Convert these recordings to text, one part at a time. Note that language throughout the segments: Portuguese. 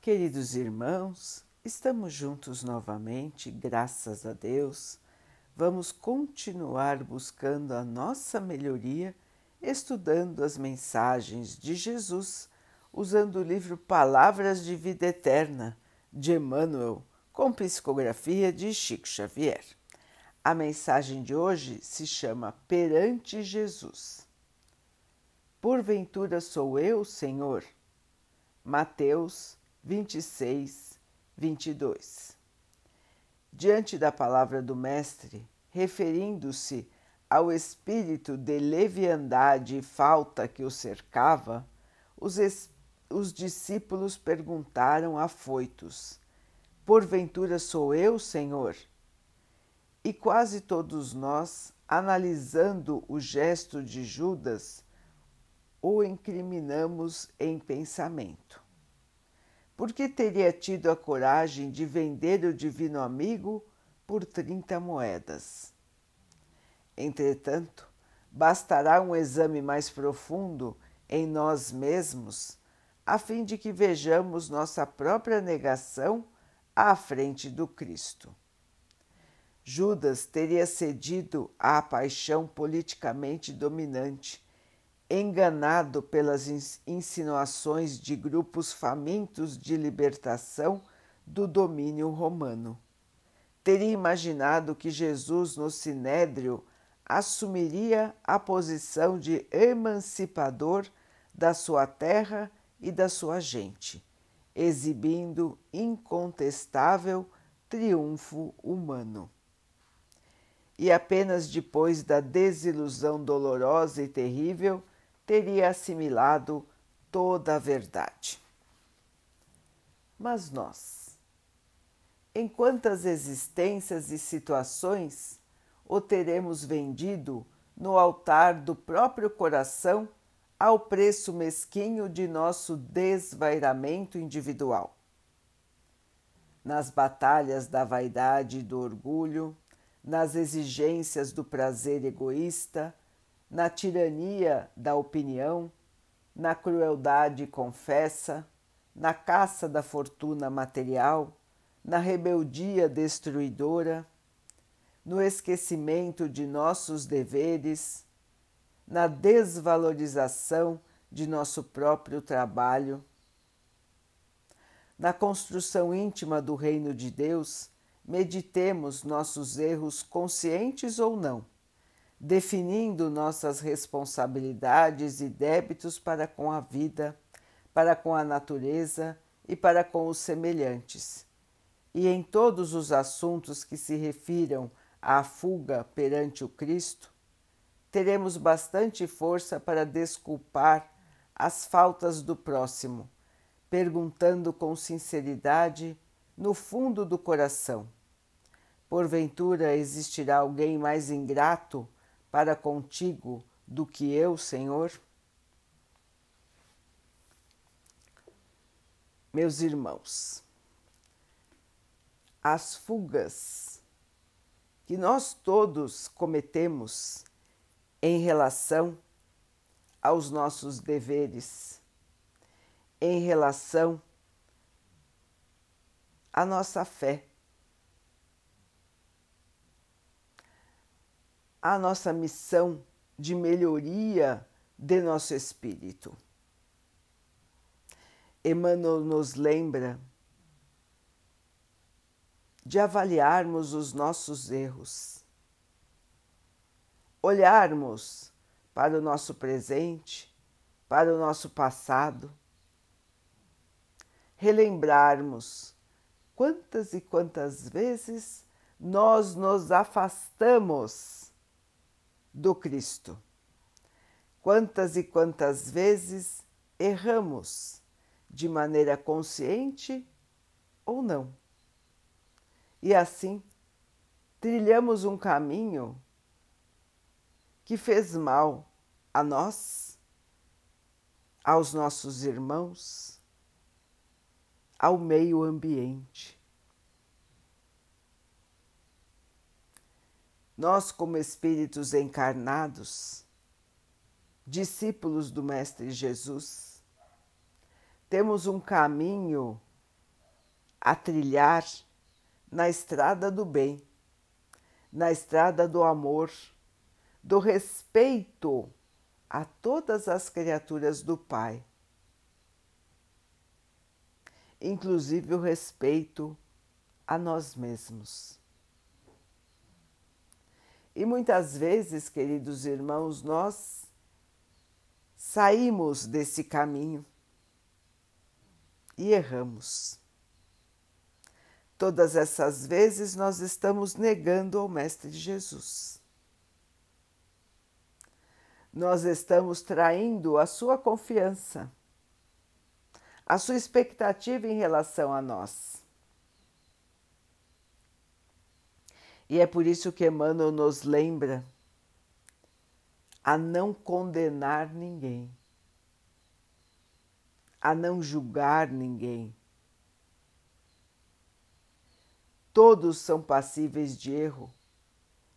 Queridos irmãos, estamos juntos novamente, graças a Deus. Vamos continuar buscando a nossa melhoria, estudando as mensagens de Jesus, usando o livro Palavras de Vida Eterna de Emmanuel, com psicografia de Chico Xavier. A mensagem de hoje se chama Perante Jesus. Porventura sou eu, Senhor? Mateus 26, 22. Diante da palavra do Mestre, referindo-se ao espírito de leviandade e falta que o cercava, os, os discípulos perguntaram afoitos: Porventura sou eu, Senhor? E quase todos nós, analisando o gesto de Judas, o incriminamos em pensamento. Por que teria tido a coragem de vender o divino amigo por 30 moedas? Entretanto, bastará um exame mais profundo em nós mesmos, a fim de que vejamos nossa própria negação à frente do Cristo. Judas teria cedido à paixão politicamente dominante enganado pelas insinuações de grupos famintos de libertação do domínio romano. Teria imaginado que Jesus no Sinédrio assumiria a posição de emancipador da sua terra e da sua gente, exibindo incontestável triunfo humano. E apenas depois da desilusão dolorosa e terrível teria assimilado toda a verdade. Mas nós, em quantas existências e situações o teremos vendido no altar do próprio coração ao preço mesquinho de nosso desvairamento individual? Nas batalhas da vaidade e do orgulho, nas exigências do prazer egoísta, na tirania da opinião, na crueldade confessa, na caça da fortuna material, na rebeldia destruidora, no esquecimento de nossos deveres, na desvalorização de nosso próprio trabalho, na construção íntima do Reino de Deus, meditemos nossos erros conscientes ou não definindo nossas responsabilidades e débitos para com a vida, para com a natureza e para com os semelhantes. E em todos os assuntos que se refiram à fuga perante o Cristo, teremos bastante força para desculpar as faltas do próximo, perguntando com sinceridade no fundo do coração: Porventura existirá alguém mais ingrato para contigo do que eu, Senhor? Meus irmãos, as fugas que nós todos cometemos em relação aos nossos deveres, em relação à nossa fé, a nossa missão de melhoria de nosso espírito. Emmanuel nos lembra de avaliarmos os nossos erros, olharmos para o nosso presente, para o nosso passado, relembrarmos quantas e quantas vezes nós nos afastamos do Cristo. Quantas e quantas vezes erramos de maneira consciente ou não. E assim trilhamos um caminho que fez mal a nós, aos nossos irmãos, ao meio ambiente. Nós, como espíritos encarnados, discípulos do Mestre Jesus, temos um caminho a trilhar na estrada do bem, na estrada do amor, do respeito a todas as criaturas do Pai, inclusive o respeito a nós mesmos. E muitas vezes, queridos irmãos, nós saímos desse caminho e erramos. Todas essas vezes nós estamos negando ao Mestre Jesus. Nós estamos traindo a sua confiança, a sua expectativa em relação a nós. E é por isso que Emmanuel nos lembra a não condenar ninguém, a não julgar ninguém Todos são passíveis de erro,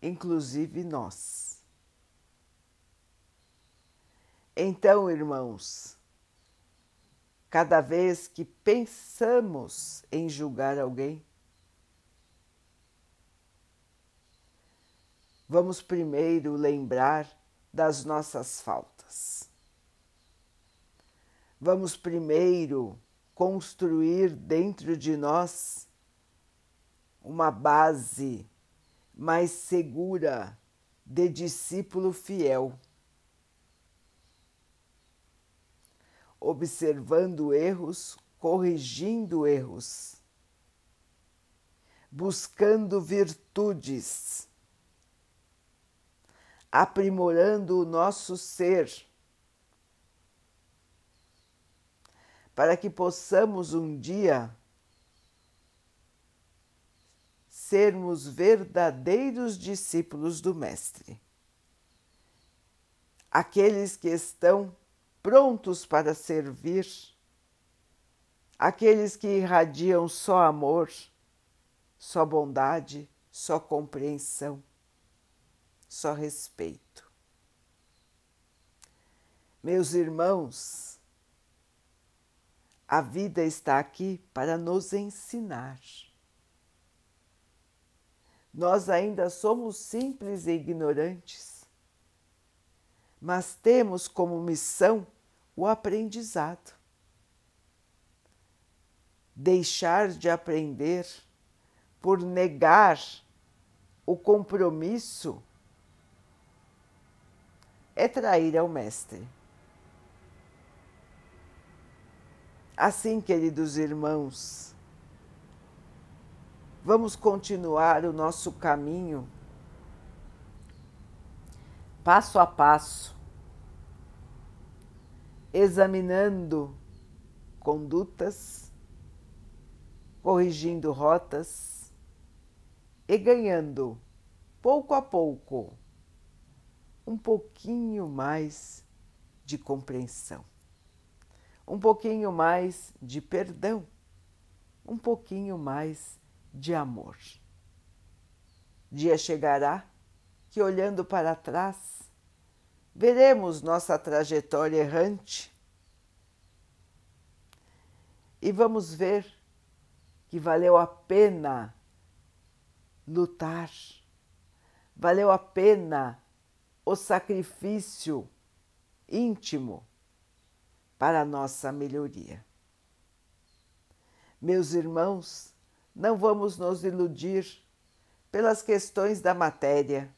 inclusive nós. Então, irmãos, cada vez que pensamos em julgar alguém, vamos primeiro lembrar das nossas faltas. Vamos primeiro construir dentro de nós uma base mais segura de discípulo fiel. Observando erros, corrigindo erros, buscando virtudes, aprimorando o nosso ser, para que possamos um dia sermos verdadeiros discípulos do Mestre. Aqueles que estão prontos para servir, aqueles que irradiam só amor, só bondade, só compreensão, só respeito. Meus irmãos, a vida está aqui para nos ensinar. Nós ainda somos simples e ignorantes, mas temos como missão o aprendizado. Deixar de aprender por negar o compromisso é trair ao Mestre. Assim, queridos irmãos, Vamos continuar o nosso caminho passo a passo, examinando condutas, corrigindo rotas e ganhando, pouco a pouco, um pouquinho mais de compreensão, um pouquinho mais de perdão, um pouquinho mais de amor. Dia chegará que, olhando para trás, veremos nossa trajetória errante e vamos ver que valeu a pena lutar, valeu a pena o sacrifício íntimo para a nossa melhoria. Meus irmãos, não vamos nos iludir pelas questões da matéria.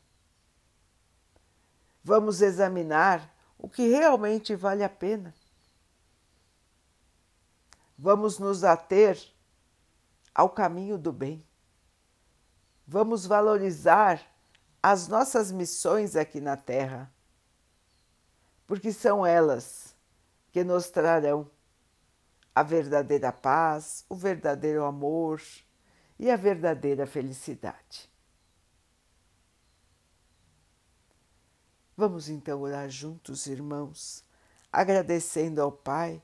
Vamos examinar o que realmente vale a pena. Vamos nos ater ao caminho do bem. Vamos valorizar as nossas missões aqui na Terra, porque são elas que nos trarão a verdadeira paz, o verdadeiro amor e a verdadeira felicidade. Vamos então orar juntos, irmãos, agradecendo ao Pai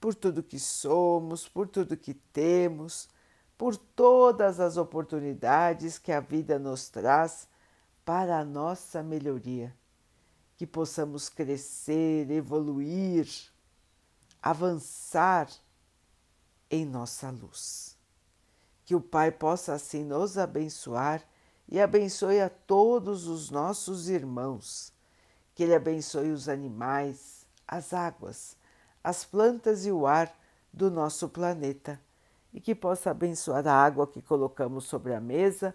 por tudo que somos, por tudo que temos, por todas as oportunidades que a vida nos traz para a nossa melhoria, que possamos crescer, evoluir, avançar em nossa luz. Que o Pai possa assim nos abençoar e abençoe a todos os nossos irmãos. Que Ele abençoe os animais, as águas, as plantas e o ar do nosso planeta e que possa abençoar a água que colocamos sobre a mesa